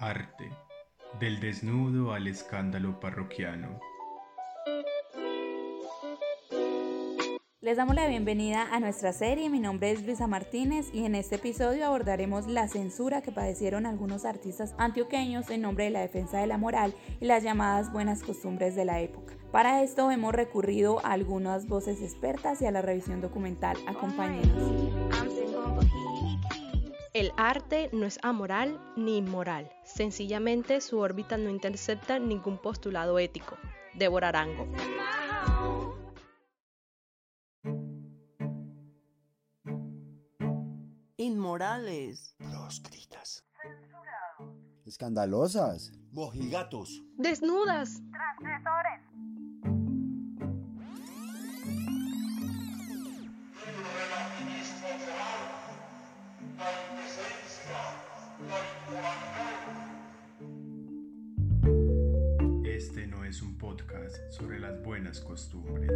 Arte. Del desnudo al escándalo parroquiano. Les damos la bienvenida a nuestra serie, mi nombre es Luisa Martínez y en este episodio abordaremos la censura que padecieron algunos artistas antioqueños en nombre de la defensa de la moral y las llamadas buenas costumbres de la época. Para esto hemos recurrido a algunas voces expertas y a la revisión documental. Acompáñenos. El arte no es amoral ni inmoral, sencillamente su órbita no intercepta ningún postulado ético. Débora Arango. Inmorales. Proscritas. Escandalosas. Mojigatos. Desnudas. Transgresores. Es un podcast sobre las buenas costumbres.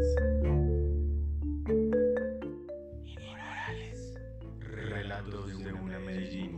Inmorales. Relatos de una Medellín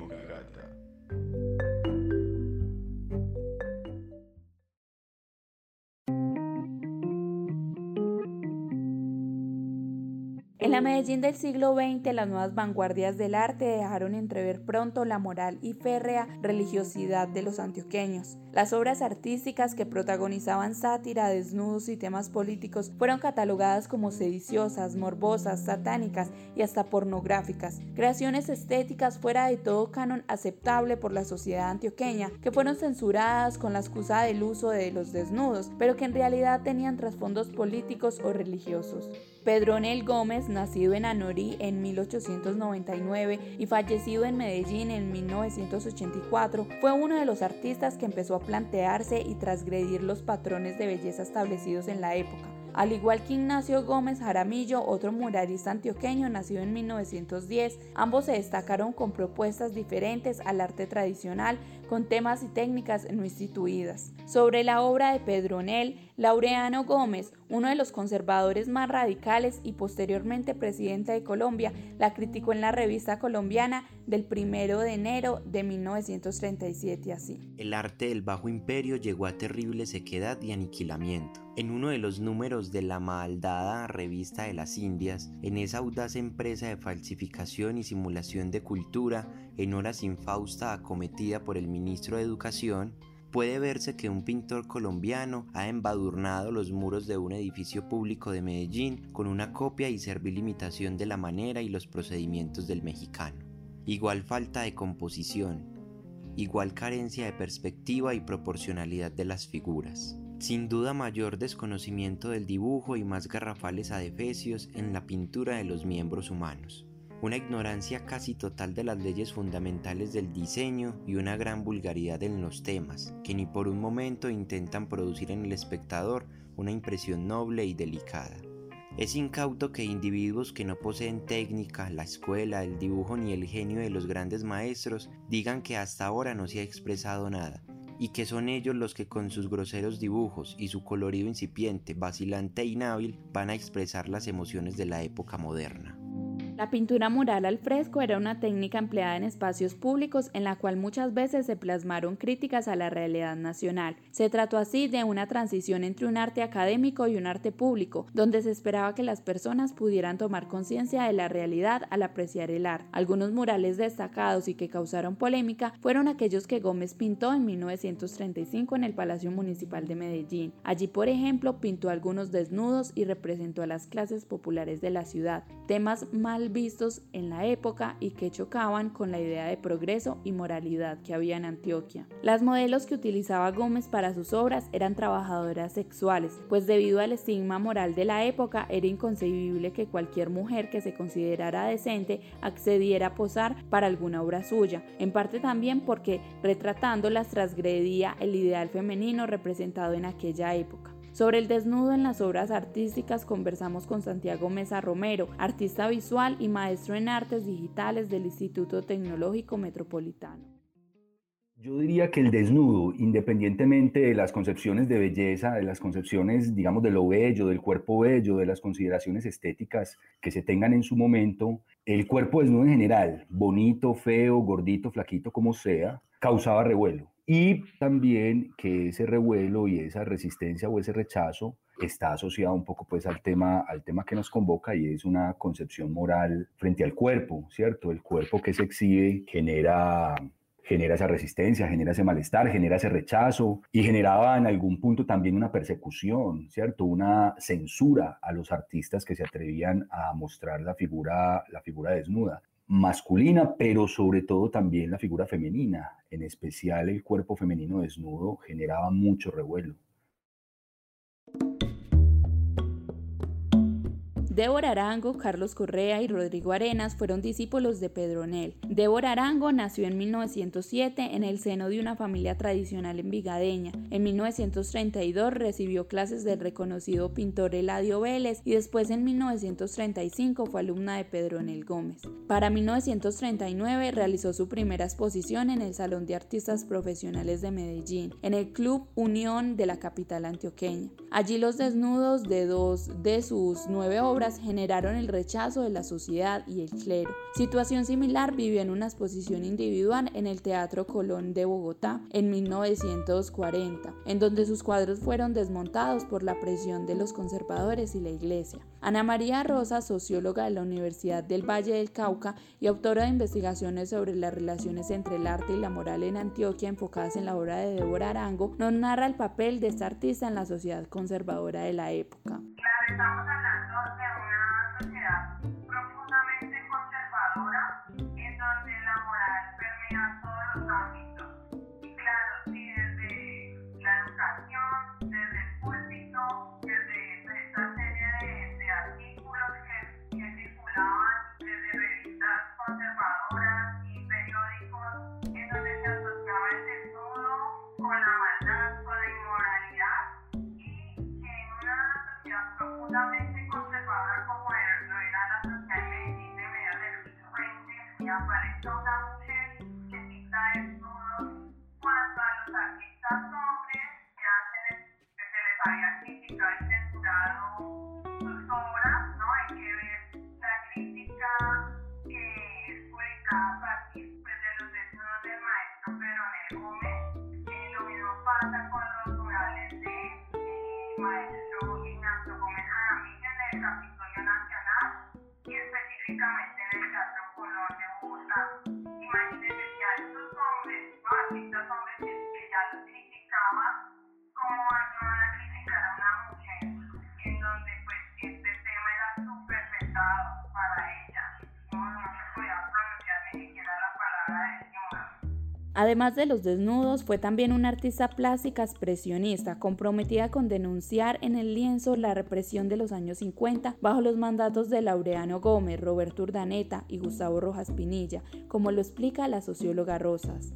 Medellín del siglo XX, las nuevas vanguardias del arte dejaron entrever pronto la moral y férrea religiosidad de los antioqueños. Las obras artísticas que protagonizaban sátira, desnudos y temas políticos fueron catalogadas como sediciosas, morbosas, satánicas y hasta pornográficas. Creaciones estéticas fuera de todo canon aceptable por la sociedad antioqueña, que fueron censuradas con la excusa del uso de los desnudos, pero que en realidad tenían trasfondos políticos o religiosos. Pedronel Gómez, nacido en Anorí en 1899 y fallecido en Medellín en 1984, fue uno de los artistas que empezó a plantearse y transgredir los patrones de belleza establecidos en la época. Al igual que Ignacio Gómez Jaramillo, otro muralista antioqueño nacido en 1910, ambos se destacaron con propuestas diferentes al arte tradicional, con temas y técnicas no instituidas. Sobre la obra de Pedronel, Laureano Gómez, uno de los conservadores más radicales y posteriormente presidente de Colombia, la criticó en la revista colombiana del 1 de enero de 1937 así. El arte del Bajo Imperio llegó a terrible sequedad y aniquilamiento. En uno de los números de la maldada revista de las Indias, en esa audaz empresa de falsificación y simulación de cultura en horas infausta acometida por el ministro de Educación, puede verse que un pintor colombiano ha embadurnado los muros de un edificio público de Medellín con una copia y servil imitación de la manera y los procedimientos del mexicano. Igual falta de composición, igual carencia de perspectiva y proporcionalidad de las figuras. Sin duda mayor desconocimiento del dibujo y más garrafales adefesios en la pintura de los miembros humanos una ignorancia casi total de las leyes fundamentales del diseño y una gran vulgaridad en los temas, que ni por un momento intentan producir en el espectador una impresión noble y delicada. Es incauto que individuos que no poseen técnica, la escuela, el dibujo ni el genio de los grandes maestros digan que hasta ahora no se ha expresado nada, y que son ellos los que con sus groseros dibujos y su colorido incipiente, vacilante e inhábil van a expresar las emociones de la época moderna. La pintura mural al fresco era una técnica empleada en espacios públicos en la cual muchas veces se plasmaron críticas a la realidad nacional. Se trató así de una transición entre un arte académico y un arte público, donde se esperaba que las personas pudieran tomar conciencia de la realidad al apreciar el arte. Algunos murales destacados y que causaron polémica fueron aquellos que Gómez pintó en 1935 en el Palacio Municipal de Medellín. Allí, por ejemplo, pintó algunos desnudos y representó a las clases populares de la ciudad, temas mal vistos en la época y que chocaban con la idea de progreso y moralidad que había en Antioquia. Las modelos que utilizaba Gómez para sus obras eran trabajadoras sexuales, pues debido al estigma moral de la época era inconcebible que cualquier mujer que se considerara decente accediera a posar para alguna obra suya, en parte también porque retratándolas transgredía el ideal femenino representado en aquella época. Sobre el desnudo en las obras artísticas conversamos con Santiago Mesa Romero, artista visual y maestro en artes digitales del Instituto Tecnológico Metropolitano. Yo diría que el desnudo, independientemente de las concepciones de belleza, de las concepciones, digamos, de lo bello, del cuerpo bello, de las consideraciones estéticas que se tengan en su momento, el cuerpo desnudo en general, bonito, feo, gordito, flaquito, como sea, causaba revuelo y también que ese revuelo y esa resistencia o ese rechazo está asociado un poco pues al tema, al tema que nos convoca y es una concepción moral frente al cuerpo, ¿cierto? El cuerpo que se exhibe genera genera esa resistencia, genera ese malestar, genera ese rechazo y generaba en algún punto también una persecución, ¿cierto? Una censura a los artistas que se atrevían a mostrar la figura, la figura desnuda masculina, pero sobre todo también la figura femenina, en especial el cuerpo femenino desnudo generaba mucho revuelo. Débora Arango, Carlos Correa y Rodrigo Arenas fueron discípulos de Pedronel. Débora Arango nació en 1907 en el seno de una familia tradicional en Vigadeña. En 1932 recibió clases del reconocido pintor Eladio Vélez y después en 1935 fue alumna de Pedronel Gómez. Para 1939 realizó su primera exposición en el Salón de Artistas Profesionales de Medellín, en el Club Unión de la capital antioqueña. Allí los desnudos de dos de sus nueve obras generaron el rechazo de la sociedad y el clero. Situación similar vivió en una exposición individual en el Teatro Colón de Bogotá en 1940, en donde sus cuadros fueron desmontados por la presión de los conservadores y la iglesia. Ana María Rosa, socióloga de la Universidad del Valle del Cauca y autora de investigaciones sobre las relaciones entre el arte y la moral en Antioquia enfocadas en la obra de Débora Arango, nos narra el papel de esta artista en la sociedad conservadora de la época. 对信 pasa con los murales de eh, maestro Ignacio Gómez Jaramillo en el Capitolio Nacional y específicamente Además de los desnudos, fue también una artista plástica expresionista, comprometida con denunciar en el lienzo la represión de los años 50 bajo los mandatos de Laureano Gómez, Roberto Urdaneta y Gustavo Rojas Pinilla, como lo explica la socióloga Rosas.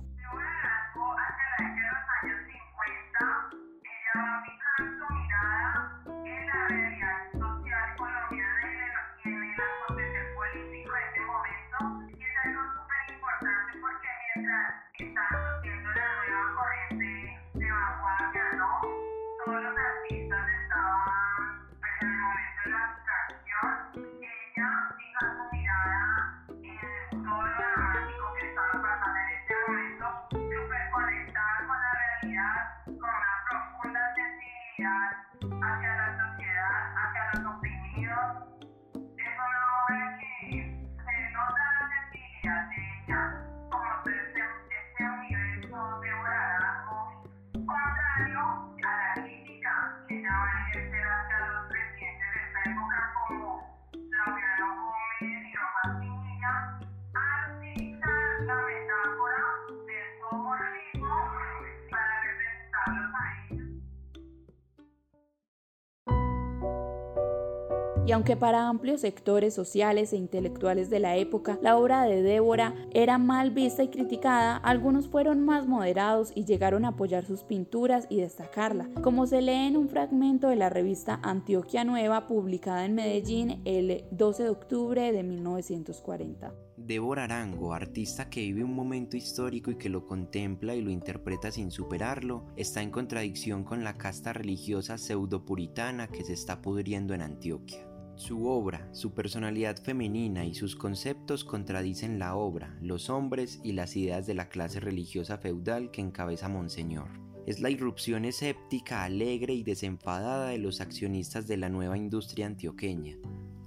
Y aunque para amplios sectores sociales e intelectuales de la época la obra de Débora era mal vista y criticada, algunos fueron más moderados y llegaron a apoyar sus pinturas y destacarla, como se lee en un fragmento de la revista Antioquia Nueva publicada en Medellín el 12 de octubre de 1940. Débora Arango, artista que vive un momento histórico y que lo contempla y lo interpreta sin superarlo, está en contradicción con la casta religiosa pseudo-puritana que se está pudriendo en Antioquia. Su obra, su personalidad femenina y sus conceptos contradicen la obra, los hombres y las ideas de la clase religiosa feudal que encabeza Monseñor. Es la irrupción escéptica, alegre y desenfadada de los accionistas de la nueva industria antioqueña,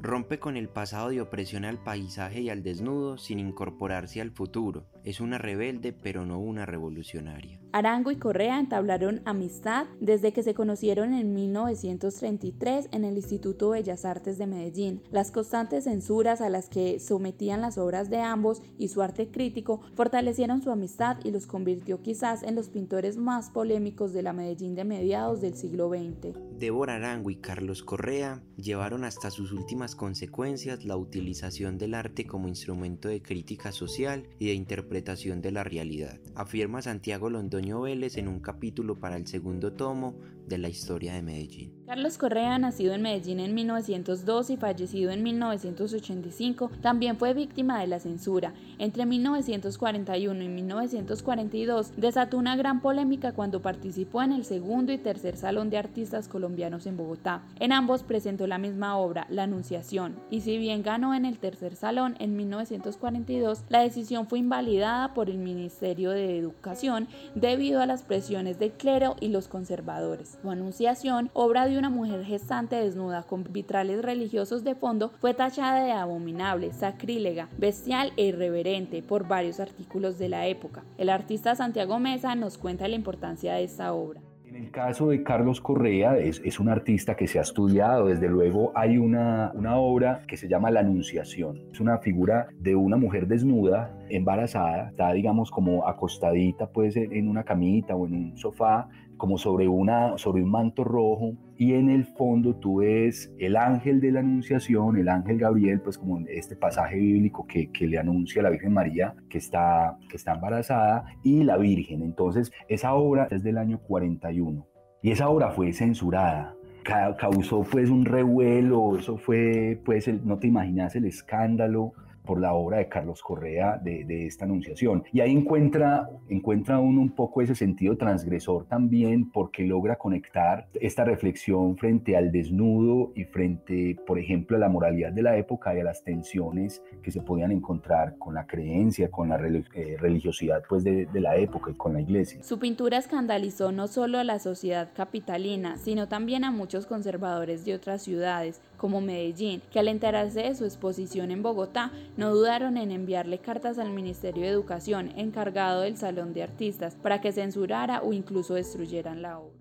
Rompe con el pasado de opresión al paisaje y al desnudo sin incorporarse al futuro. Es una rebelde pero no una revolucionaria. Arango y Correa entablaron amistad desde que se conocieron en 1933 en el Instituto Bellas Artes de Medellín. Las constantes censuras a las que sometían las obras de ambos y su arte crítico fortalecieron su amistad y los convirtió quizás en los pintores más polémicos de la Medellín de mediados del siglo XX. Débora Arango y Carlos Correa llevaron hasta sus últimas consecuencias la utilización del arte como instrumento de crítica social y de interpretación de la realidad, afirma Santiago Londoño Vélez en un capítulo para el segundo tomo de la historia de Medellín. Carlos Correa, nacido en Medellín en 1902 y fallecido en 1985, también fue víctima de la censura. Entre 1941 y 1942 desató una gran polémica cuando participó en el segundo y tercer Salón de Artistas Colombianos en Bogotá. En ambos presentó la misma obra, La Anunciación, y si bien ganó en el tercer salón en 1942, la decisión fue invalidada por el Ministerio de Educación debido a las presiones del clero y los conservadores. Su Anunciación, obra de una mujer gestante desnuda con vitrales religiosos de fondo, fue tachada de abominable, sacrílega, bestial e irreverente por varios artículos de la época. El artista Santiago Mesa nos cuenta la importancia de esta obra. En el caso de Carlos Correa, es, un artista que se ha estudiado, desde luego hay una, una obra que se llama La Anunciación. Es una figura de una mujer desnuda, embarazada, está digamos como acostadita pues en una camita o en un sofá, como sobre, una, sobre un manto rojo y en el fondo tú ves el ángel de la anunciación, el ángel Gabriel, pues como este pasaje bíblico que, que le anuncia a la Virgen María que está, que está embarazada y la Virgen. Entonces esa obra es del año 41 y esa obra fue censurada causó pues un revuelo, eso fue pues no te imaginas el escándalo, por la obra de Carlos Correa de, esta anunciación. Y ahí encuentra, encuentra uno un poco ese sentido transgresor también porque logra conectar esta reflexión frente al desnudo y frente, por ejemplo, a la moralidad de la época y a las tensiones que se podían encontrar con la creencia, con la eh, religiosidad pues de, de la época y con la iglesia. Su pintura escandalizó no solo a la sociedad capitalina, sino también a muchos conservadores de otras ciudades, como Medellín, que al enterarse de su exposición en Bogotá no dudaron en enviarle cartas al Ministerio de Educación encargado del Salón de Artistas para que censurara o incluso destruyeran la obra.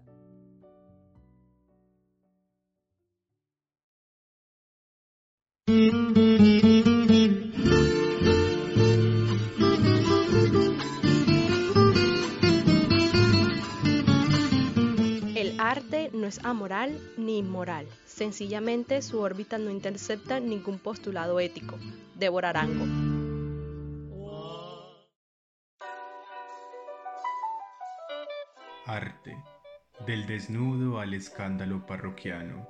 Es amoral ni inmoral Sencillamente su órbita no intercepta ningún postulado ético. Débora Arango. Arte. Del desnudo al escándalo parroquiano.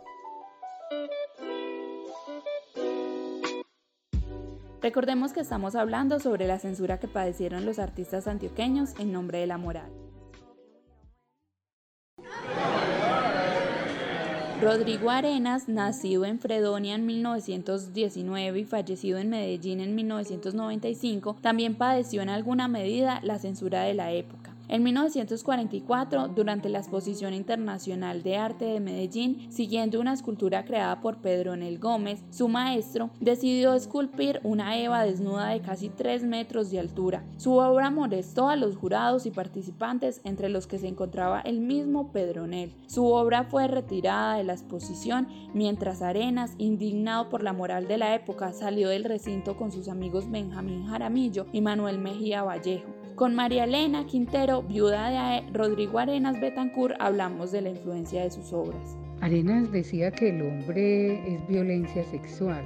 Recordemos que estamos hablando sobre la censura que padecieron los artistas antioqueños en nombre de la moral. Rodrigo Arenas, nacido en Fredonia en 1919 y fallecido en Medellín en 1995, también padeció en alguna medida la censura de la época. En 1944, durante la Exposición Internacional de Arte de Medellín, siguiendo una escultura creada por Pedro Nel Gómez, su maestro decidió esculpir una Eva desnuda de casi 3 metros de altura. Su obra molestó a los jurados y participantes, entre los que se encontraba el mismo Pedronel. Su obra fue retirada de la exposición, mientras Arenas, indignado por la moral de la época, salió del recinto con sus amigos Benjamín Jaramillo y Manuel Mejía Vallejo. Con María Elena Quintero, viuda de Rodrigo Arenas Betancourt, hablamos de la influencia de sus obras. Arenas decía que el hombre es violencia sexual.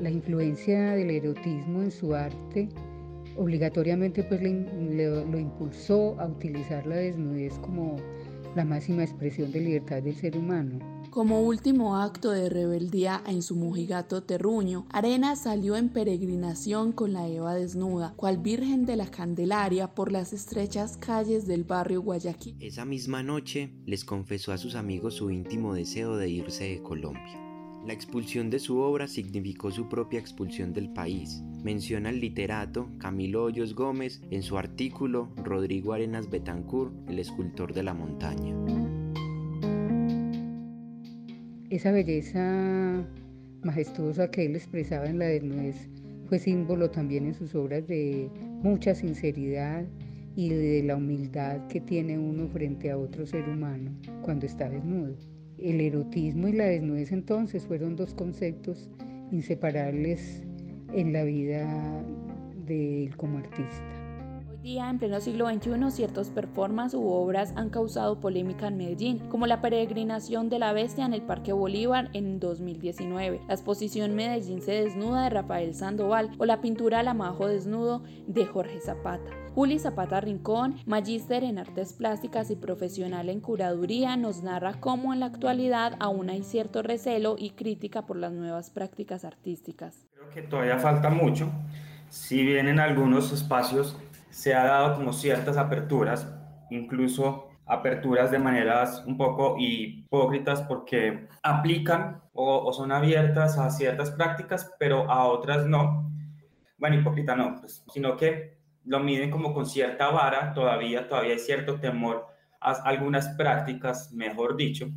La influencia del erotismo en su arte obligatoriamente pues lo impulsó a utilizar la desnudez como la máxima expresión de libertad del ser humano. Como último acto de rebeldía en su mujigato terruño, Arena salió en peregrinación con la Eva desnuda, cual Virgen de la Candelaria por las estrechas calles del barrio Guayaquil. Esa misma noche les confesó a sus amigos su íntimo deseo de irse de Colombia. La expulsión de su obra significó su propia expulsión del país. Menciona al literato Camilo Hoyos Gómez en su artículo Rodrigo Arenas Betancourt, el escultor de la montaña. Esa belleza majestuosa que él expresaba en la desnudez fue símbolo también en sus obras de mucha sinceridad y de la humildad que tiene uno frente a otro ser humano cuando está desnudo. El erotismo y la desnudez entonces fueron dos conceptos inseparables en la vida de él como artista día, en pleno siglo XXI, ciertos performances u obras han causado polémica en Medellín, como la peregrinación de la bestia en el Parque Bolívar en 2019, la exposición Medellín se desnuda de Rafael Sandoval o la pintura Lamajo desnudo de Jorge Zapata. Juli Zapata Rincón, magíster en artes plásticas y profesional en curaduría, nos narra cómo en la actualidad aún hay cierto recelo y crítica por las nuevas prácticas artísticas. Creo que todavía falta mucho. Si bien en algunos espacios se ha dado como ciertas aperturas, incluso aperturas de maneras un poco hipócritas porque aplican o, son abiertas a ciertas prácticas, pero a otras no. Bueno, hipócrita no, pues, sino que lo miden como con cierta vara, todavía, todavía hay cierto temor a algunas prácticas, mejor dicho,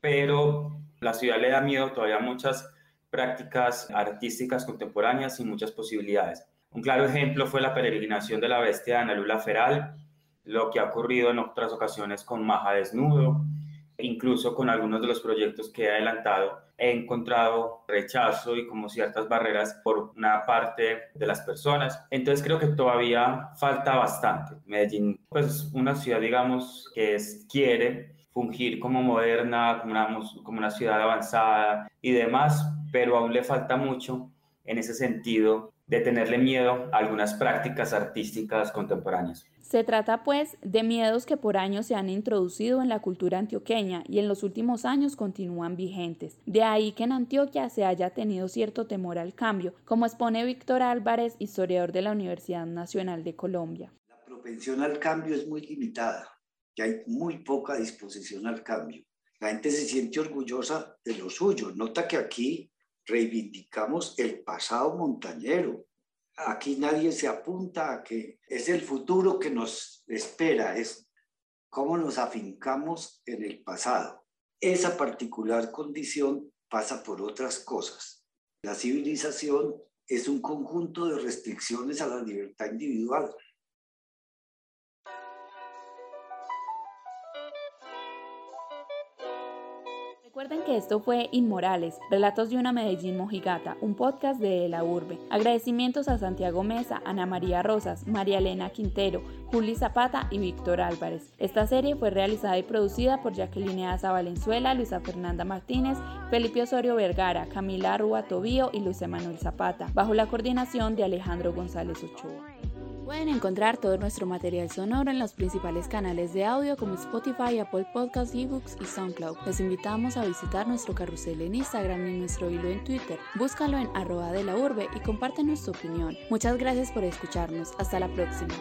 pero la ciudad le da miedo todavía a muchas prácticas artísticas contemporáneas y muchas posibilidades. Un claro ejemplo fue la peregrinación de la bestia de Ana Lula Feral, lo que ha ocurrido en otras ocasiones con Maja Desnudo, incluso con algunos de los proyectos que he adelantado, he encontrado rechazo y como ciertas barreras por una parte de las personas. Entonces creo que todavía falta bastante. Medellín, pues una ciudad, digamos, que es, quiere fungir como moderna, como una, como una ciudad avanzada y demás, pero aún le falta mucho en ese sentido de tenerle miedo a algunas prácticas artísticas contemporáneas. Se trata pues de miedos que por años se han introducido en la cultura antioqueña y en los últimos años continúan vigentes. De ahí que en Antioquia se haya tenido cierto temor al cambio, como expone Víctor Álvarez, historiador de la Universidad Nacional de Colombia. La propensión al cambio es muy limitada, que hay muy poca disposición al cambio. La gente se siente orgullosa de lo suyo. Nota que aquí reivindicamos el pasado montañero. Aquí nadie se apunta a que es el futuro que nos espera, es cómo nos afincamos en el pasado. Esa particular condición pasa por otras cosas. La civilización es un conjunto de restricciones a la libertad individual. Recuerden que esto fue Inmorales, Relatos de una Medellín Mojigata, un podcast de La Urbe. Agradecimientos a Santiago Mesa, Ana María Rosas, María Elena Quintero, Juli Zapata y Víctor Álvarez. Esta serie fue realizada y producida por Jacqueline Aza Valenzuela, Luisa Fernanda Martínez, Felipe Osorio Vergara, Camila Arrua Tobío y Luis Manuel Zapata, bajo la coordinación de Alejandro González Ochoa. Pueden encontrar todo nuestro material sonoro en los principales canales de audio como Spotify, Apple Podcasts, eBooks y SoundCloud. Les invitamos a visitar nuestro carrusel en Instagram y nuestro hilo en Twitter. Búscalo en arroba de la urbe y compártenos tu opinión. Muchas gracias por escucharnos. Hasta la próxima.